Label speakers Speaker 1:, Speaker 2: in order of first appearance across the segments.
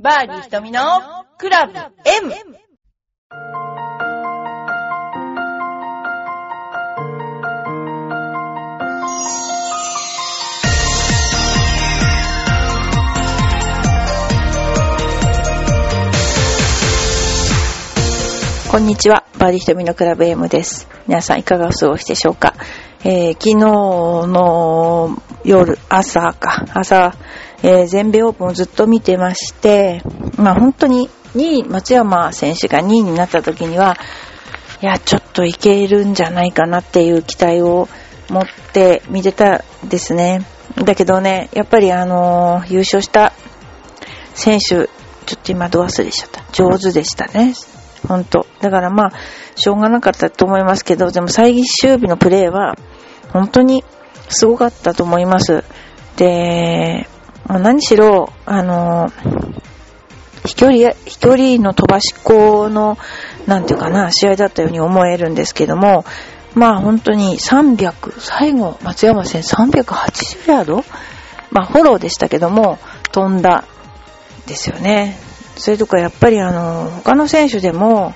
Speaker 1: バーディー瞳のクラブ M!
Speaker 2: こんにちは。バーディー瞳のクラブ M です。皆さんいかがお過ごしでしょうか、えー昨日の夜、朝か、朝、えー全米オープンをずっと見てまして、まあ本当に2位、松山選手が2位になった時には、いや、ちょっといけるんじゃないかなっていう期待を持って見てたですね。だけどね、やっぱりあのー優勝した選手、ちょっと今ど忘れしちゃった。上手でしたね。本当だからまあ、しょうがなかったと思いますけど、でも最終日のプレーは、本当にすごかったと思います。で、何しろ、あの、飛距離、飛距離の飛ばし子の、なんていうかな、試合だったように思えるんですけども、まあ本当に300、最後、松山選手380ヤード？まあフォローでしたけども、飛んだですよね。それとかやっぱりあの、他の選手でも、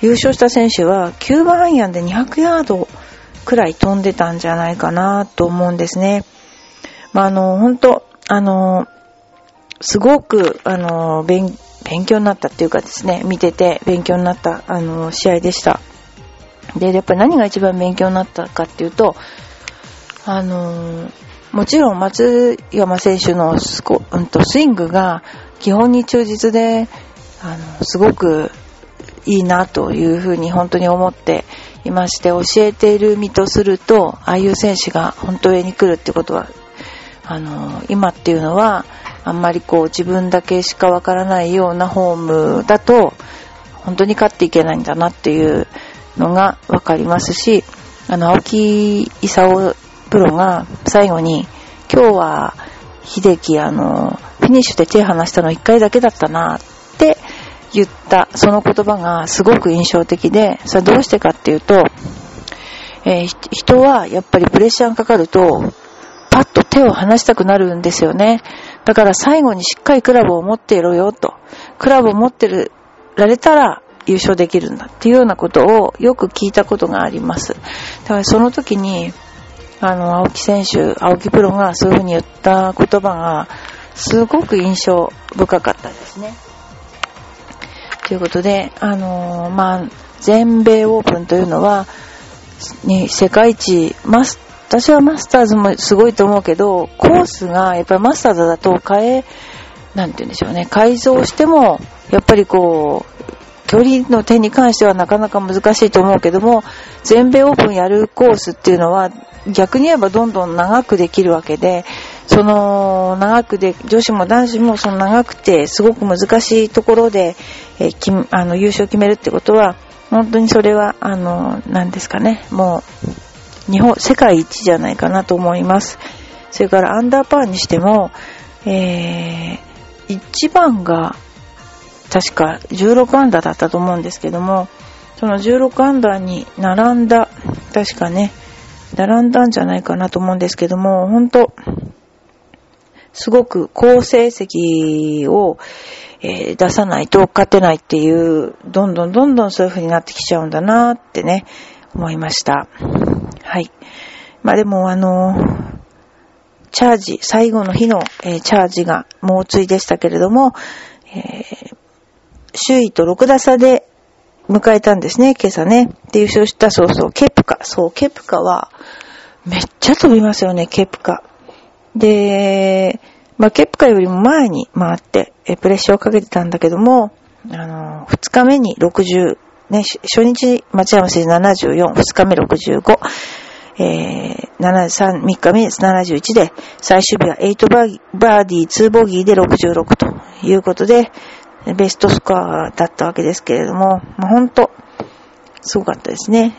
Speaker 2: 優勝した選手は9番アイアンで200ヤードくらい飛んでたんじゃないかなと思うんですね。まああの、本当あの、すごく、あの、勉、勉強になったっていうかですね、見てて勉強になった、あの、試合でした。で、やっぱり何が一番勉強になったかっていうと、あの、もちろん松山選手のスコ、うんと、スイングが基本に忠実で、あの、すごくいいなというふうに本当に思っていまして、教えている身とすると、ああいう選手が本当上に来るってことは、あの、今っていうのは、あんまりこう自分だけしかわからないようなホームだと、本当に勝っていけないんだなっていうのがわかりますし、あの、青木勲プロが最後に、今日は秀樹あの、フィニッシュで手離したの1回だけだったなって言った、その言葉がすごく印象的で、それどうしてかっていうと、えー人はやっぱりプレッシャーがかかると、パッと手を離したくなるんですよね。だから最後にしっかりクラブを持っていろよと。クラブを持ってるられたら優勝できるんだっていうようなことをよく聞いたことがあります。だからその時に、あの、青木選手、青木プロがそういうふうに言った言葉が、すごく印象深かったですね。ということで、あのーまあ、全米オープンというのは、に世界一、マス、私はマスターズもすごいと思うけど、コースがやっぱりマスターズだと変え、なんて言うんでしょうね、改造しても、やっぱりこう、距離の点に関してはなかなか難しいと思うけども、全米オープンやるコースっていうのは、逆に言えばどんどん長くできるわけで、その長くで、女子も男子もその長くてすごく難しいところで、えきあの優勝を決めるってことは、本当にそれは、あの、なんですかね、もう、日本、世界一じゃないかなと思います。それからアンダーパーにしても、えー、1番が、確か16アンダーだったと思うんですけども、その16アンダーに並んだ、確かね、並んだんじゃないかなと思うんですけども、本当すごく好成績を、え出さないと勝てないっていう、どんどんどんどんそういう風になってきちゃうんだなってね、思いました。はい。まあでもあのチャージ、最後の日の、えーチャージが猛追でしたけれども、えー首位と6打差で迎えたんですね、今朝ね。で、優勝した、そうそう、ケプカ。そう、ケプカは、めっちゃ飛びますよね、ケプカ。で、まあ、ケプカよりも前に回って、えプレッシャーをかけてたんだけども、あの、2日目に60、ね、初日、松山選手74、2日目65、えー、73、3日目71で、最終日は8バーバーディー、2ボギーで66ということで、ベストスコアだったわけですけれども、まあ、ほんと、すごかったですね。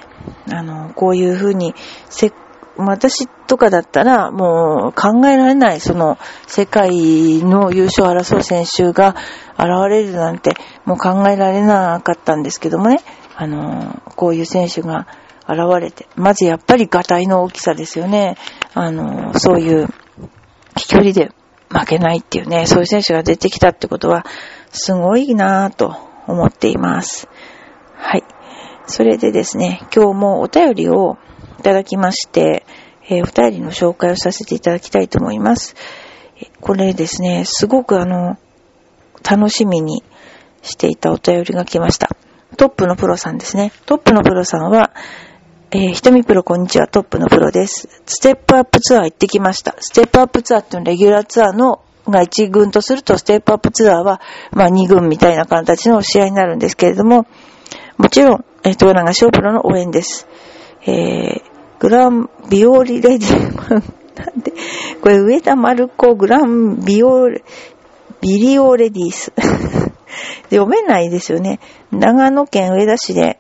Speaker 2: あの、こういうふうに、せ、私とかだったら、もう考えられない、その、世界の優勝を争う選手が現れるなんて、もう考えられなかったんですけどもね、あの、こういう選手が現れて、まずやっぱりガタイの大きさですよね。あの、そういう、飛距離で負けないっていうね、そういう選手が出てきたってことは、すごいなぁと思っています。はい。それでですね、今日もお便りをいただきまして、えー、お便りの紹介をさせていただきたいと思います。これですね、すごくあの、楽しみにしていたお便りが来ました。トップのプロさんですね。トップのプロさんは、えー、ひとみプロこんにちは、トップのプロです。ステップアップツアー行ってきました。ステップアップツアーっていうのはレギュラーツアーのが1軍とすると、ステップアップツアーは、まあ2軍みたいな形の試合になるんですけれども、もちろん、えー、豊永翔プロの応援です。えー、グランビオリレディ、なんで、これ上田丸子グランビオレ、ビリオレディース。読めないですよね。長野県上田市で、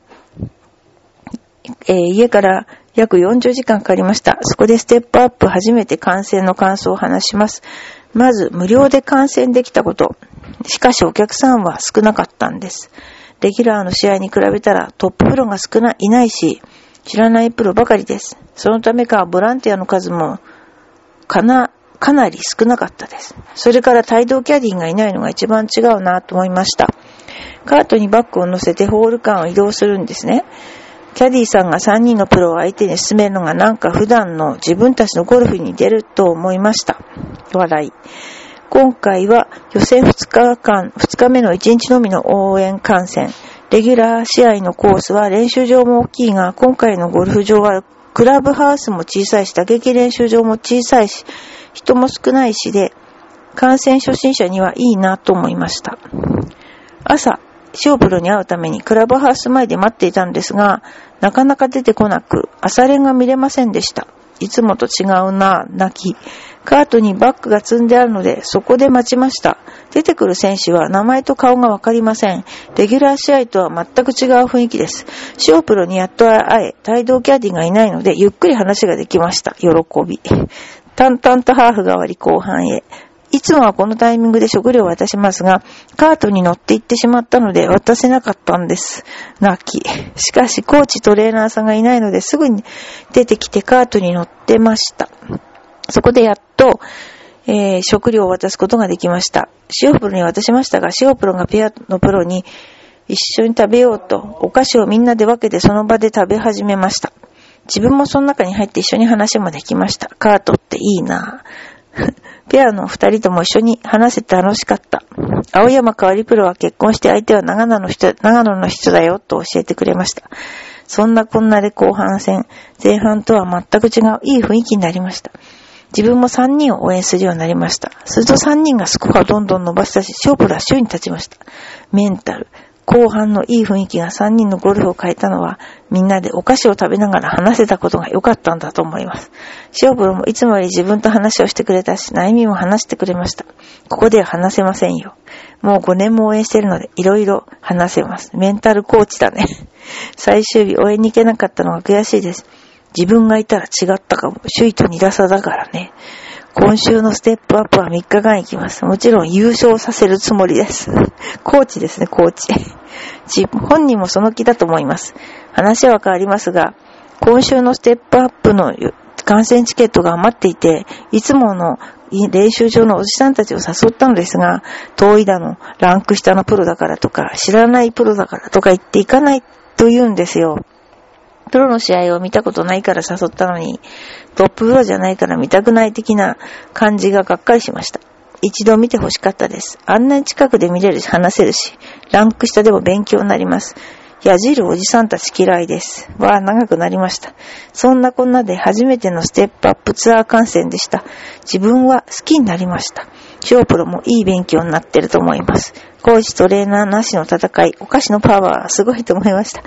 Speaker 2: えー、家から約40時間かかりました。そこでステップアップ初めて観戦の感想を話します。まず、無料で観戦できたこと。しかしお客さんは少なかったんです。レギュラーの試合に比べたらトッププロが少ない、いないし、知らないプロばかりです。そのためか、ボランティアの数も、かな、かなり少なかったです。それから帯同キャディーがいないのが一番違うなと思いました。カートにバッグを乗せてホール間を移動するんですね。キャディさんが3人のプロを相手に進めるのがなんか普段の自分たちのゴルフに出ると思いました。笑い。今回は予選2日間、2日目の1日のみの応援観戦。レギュラー試合のコースは練習場も大きいが、今回のゴルフ場はクラブハウスも小さいし、打撃練習場も小さいし、人も少ないしで、観戦初心者にはいいなと思いました。朝、シオプロに会うためにクラブハウス前で待っていたんですが、なかなか出てこなく、朝練が見れませんでした。いつもと違うな、泣き。カートにバッグが積んであるので、そこで待ちました。出てくる選手は名前と顔がわかりません。レギュラー試合とは全く違う雰囲気です。シオプロにやっと会え、帯同キャディがいないので、ゆっくり話ができました。喜び。淡々とハーフがわり後半へ。いつもはこのタイミングで食料を渡しますが、カートに乗って行ってしまったので渡せなかったんです。泣き。しかし、コーチトレーナーさんがいないのですぐに出てきてカートに乗ってました。そこでやっと、えー、食料を渡すことができました。シオプロに渡しましたが、シオプロがペアのプロに一緒に食べようと、お菓子をみんなで分けてその場で食べ始めました。自分もその中に入って一緒に話もできました。カートっていいなぁ。ペアの二人とも一緒に話せて楽しかった。青山かわりプロは結婚して相手は長野の人、長野の人だよと教えてくれました。そんなこんなで後半戦、前半とは全く違ういい雰囲気になりました。自分も3人を応援するようになりました。すると3人がスコアをどんどん伸ばしたし、勝負ラッシュに立ちました。メンタル、後半のいい雰囲気が3人のゴルフを変えたのは、みんなでお菓子を食べながら話せたことが良かったんだと思います。シオブロもいつもより自分と話をしてくれたし、悩みも話してくれました。ここでは話せませんよ。もう5年も応援してるので、いろいろ話せます。メンタルコーチだね。最終日応援に行けなかったのが悔しいです。自分がいたら違ったかも。首位と2打差だからね。今週のステップアップは3日間行きます。もちろん優勝させるつもりです。コーチですね、コーチ。本人もその気だと思います。話は変わりますが、今週のステップアップの観戦チケットが余っていて、いつもの練習場のおじさんたちを誘ったのですが、遠いだの、ランク下のプロだからとか、知らないプロだからとか言っていかないと言うんですよ。プロの試合を見たことないから誘ったのに、トッププロじゃないから見たくない的な感じががっかりしました。一度見て欲しかったです。あんなに近くで見れるし、話せるし、ランク下でも勉強になります。矢じるおじさんたち嫌いです。わあ、長くなりました。そんなこんなで初めてのステップアップツアー観戦でした。自分は好きになりました。ショープロもいい勉強になってると思います。コーチトレーナーなしの戦い、お菓子のパワーすごいと思いました。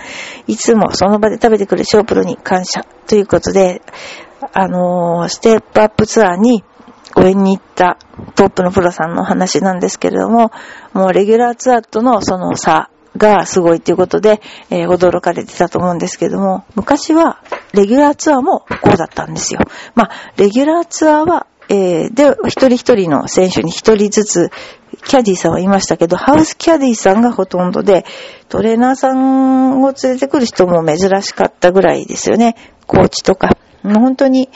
Speaker 2: いつもその場で食べてくるショープロに感謝ということで、あのー、ステップアップツアーに応援に行ったトップのプロさんの話なんですけれども、もうレギュラーツアーとのその差がすごいということで、えー、驚かれてたと思うんですけれども、昔はレギュラーツアーもこうだったんですよ。まあ、レギュラーツアーは、えー、で、一人一人の選手に一人ずつ、キャディーさんはいましたけど、ハウスキャディーさんがほとんどで、トレーナーさんを連れてくる人も珍しかったぐらいですよね。コーチとか。本当に、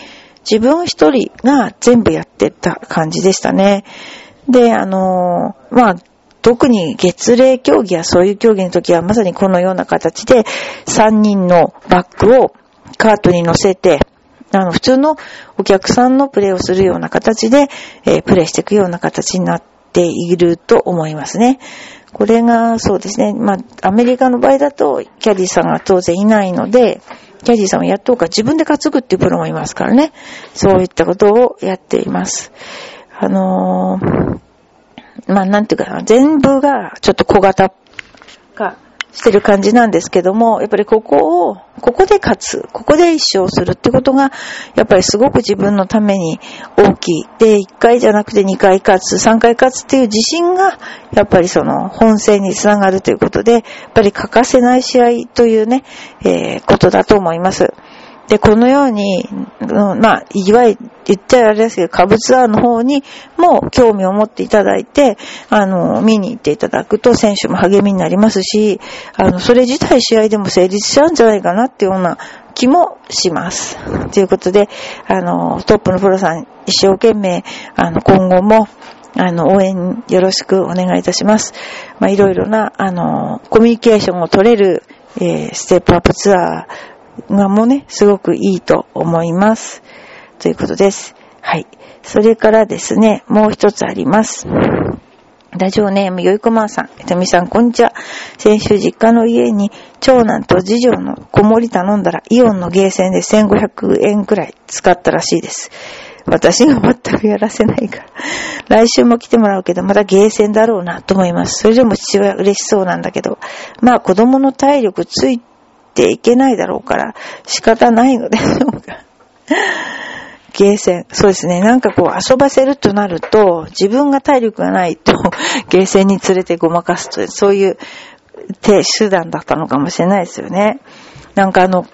Speaker 2: 自分一人が全部やってた感じでしたね。で、あのー、まあ、特に月齢競技やそういう競技の時はまさにこのような形で3人のバッグをカートに乗せて、あの、普通のお客さんのプレイをするような形で、えー、プレイしていくような形になっていると思いますね。これがそうですね。まあ、アメリカの場合だと、キャディさんが当然いないので、キャディさんをやっとうか自分で担ぐっていうプロもいますからね。そういったことをやっています。あのー、まあ、なんていうかな、全部がちょっと小型化してる感じなんですけども、やっぱりここを、ここで勝つ、ここで一生するってことが、やっぱりすごく自分のために大きい。で、1回じゃなくて2回勝つ、3回勝つっていう自信が、やっぱりその本戦につながるということで、やっぱり欠かせない試合というね、えー、ことだと思います。で、このように、うん、まあ、いわゆる言っちゃあれですけど、株ツアーの方にも興味を持っていただいて、あの、見に行っていただくと選手も励みになりますし、あの、それ自体試合でも成立しちゃうんじゃないかなっていうような気もします。ということで、あの、トップのプロさん一生懸命、あの、今後も、あの、応援よろしくお願いいたします。まあ、いろいろな、あの、コミュニケーションを取れる、えー、ステップアップツアー、がもね、すごくいいと思います。ということです。はい。それからですね、もう一つあります。ラジオネーム、よいこまんさん。えとみさん、こんにちは。先週実家の家に長男と次女の子守頼んだら、イオンのゲーセンで1500円くらい使ったらしいです。私が全くやらせないから。来週も来てもらうけど、まだゲーセンだろうなと思います。それでも父親嬉しそうなんだけど、まあ子供の体力ついていけないだろうから、仕方ないので。ゲーセン。そうですね。なんかこう遊ばせるとなると、自分が体力がないと、ゲーセンに連れてごまかすという、そういう手、手段だったのかもしれないですよね。なんかあの、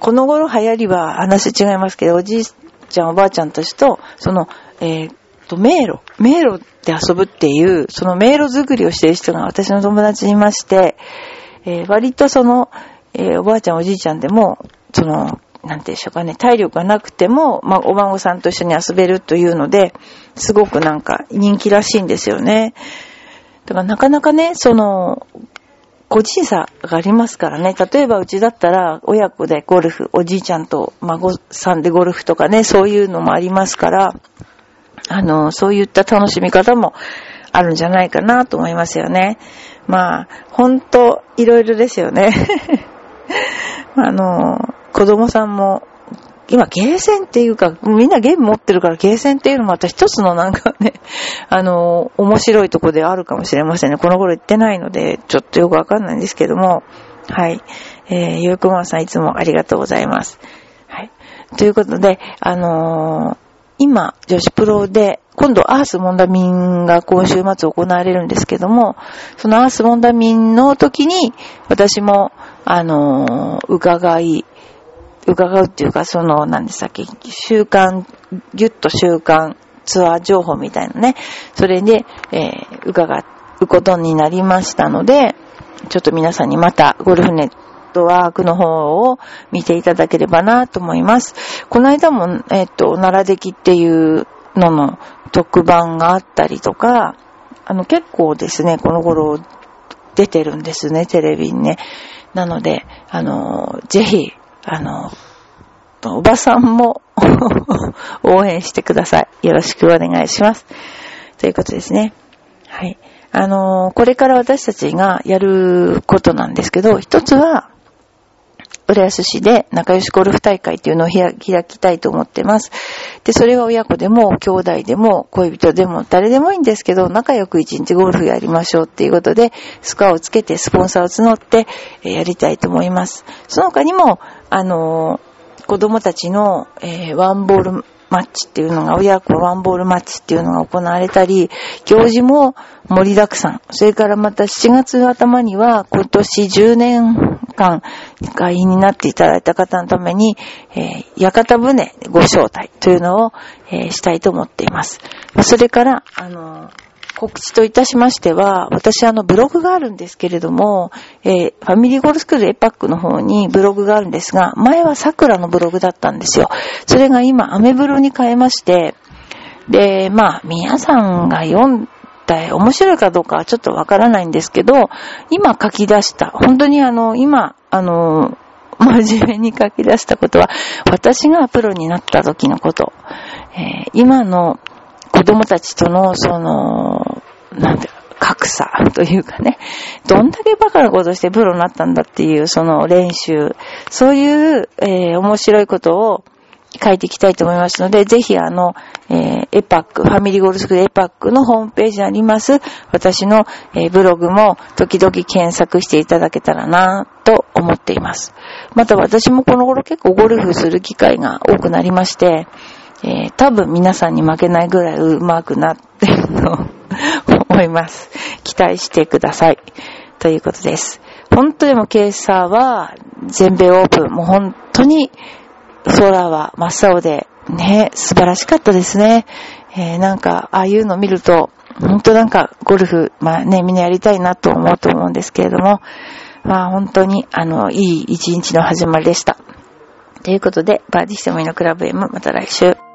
Speaker 2: この頃流行りは話違いますけど、おじいちゃんおばあちゃんたちと、その、えー、と、迷路、迷路で遊ぶっていう、その迷路作りをしている人が私の友達にいまして、えー、割とその、えー、おばあちゃんおじいちゃんでも、その、なんていうんでしょうかね、体力がなくても、まあ、お孫さんと一緒に遊べるというので、すごくなんか人気らしいんですよね。だからなかなかね、その、個人差がありますからね。例えばうちだったら親子でゴルフ、おじいちゃんと孫さんでゴルフとかね、そういうのもありますから、あの、そういった楽しみ方もあるんじゃないかなと思いますよね。まあ、ほんと、いろいろですよね。あの、子供さんも、今、ゲーセンっていうか、みんなゲーム持ってるからゲーセンっていうのもまた一つのなんかね、あの、面白いとこであるかもしれませんね。この頃行ってないので、ちょっとよくわかんないんですけども、はい。えー、ゆうくまさんいつもありがとうございます。はい。ということで、あのー、今、女子プロで、今度アースモンダミンが今週末行われるんですけども、そのアースモンダミンの時に、私も、あのー、伺い、伺うっていうか、その、何でしたっけ、週間、ぎゅっと週間ツアー情報みたいなね、それで、えー、伺うことになりましたので、ちょっと皆さんにまたゴルフネットトワークの方を見ていただければなと思います。この間も、えっ、と、奈良出来っていうのの特番があったりとか、あの結構ですね、この頃出てるんですね、テレビにね。なので、あの、ぜひ、あの、おばさんも 応援してください。よろしくお願いします。ということですね。はい。あの、これから私たちがやることなんですけど、一つは、浦安市で仲良しゴルフ大会っていうのを開きたいと思ってます。で、それは親子でも、兄弟でも、恋人でも、誰でもいいんですけど、仲良く一日ゴルフやりましょうっていうことで、スコアをつけて、スポンサーを募って、えやりたいと思います。その他にも、あのー、子供たちの、えー、ワンボールマッチっていうのが、親子ワンボールマッチっていうのが行われたり、行事も盛りだくさん。それからまた7月頭には、今年10年間会員になっていただいた方のために、えー、屋形船ご招待というのを、えー、したいと思っています。それから、あの告知といたしましては、私あのブログがあるんですけれども、えー、ファミリーゴールスクールエパックの方にブログがあるんですが、前は桜のブログだったんですよ。それが今アメブロに変えまして、で、まあ皆さんが読んで面白いかどうかはちょっとわからないんですけど、今書き出した、本当にあの、今、あの、真面目に書き出したことは、私がプロになった時のこと、えー、今の子供たちとの、その、なんて格差というかね、どんだけバカなことしてプロになったんだっていう、その練習、そういう、えー、面白いことを書いていきたいと思いますので、ぜひあの、えー、エパック、ファミリーゴルフスクールエパックのホームページにあります、私の、えー、ブログも時々検索していただけたらなと思っています。また私もこの頃結構ゴルフする機会が多くなりまして、えー、多分皆さんに負けないぐらい上手くなってると思います。期待してください。ということです。本当でも今朝は全米オープン、もう本当に空は真っ青で、ね、素晴らしかったですね。えー、なんか、ああいうの見ると、本当なんかゴルフ、まあね、みんなやりたいなと思うと思うんですけれども、まあ本当に、あの、いい一日の始まりでした。ということで、バーディしてもいいのクラブ M、また来週。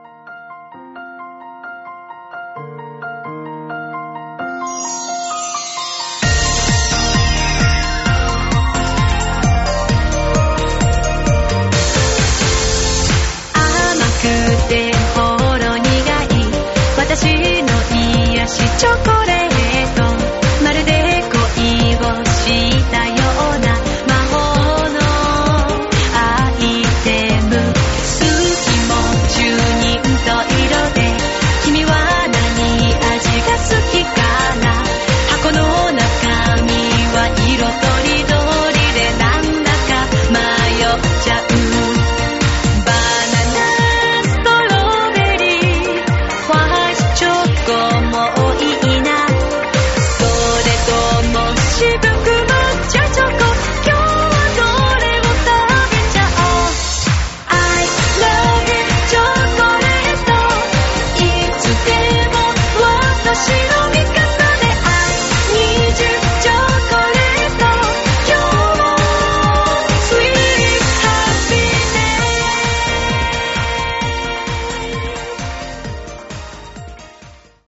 Speaker 3: て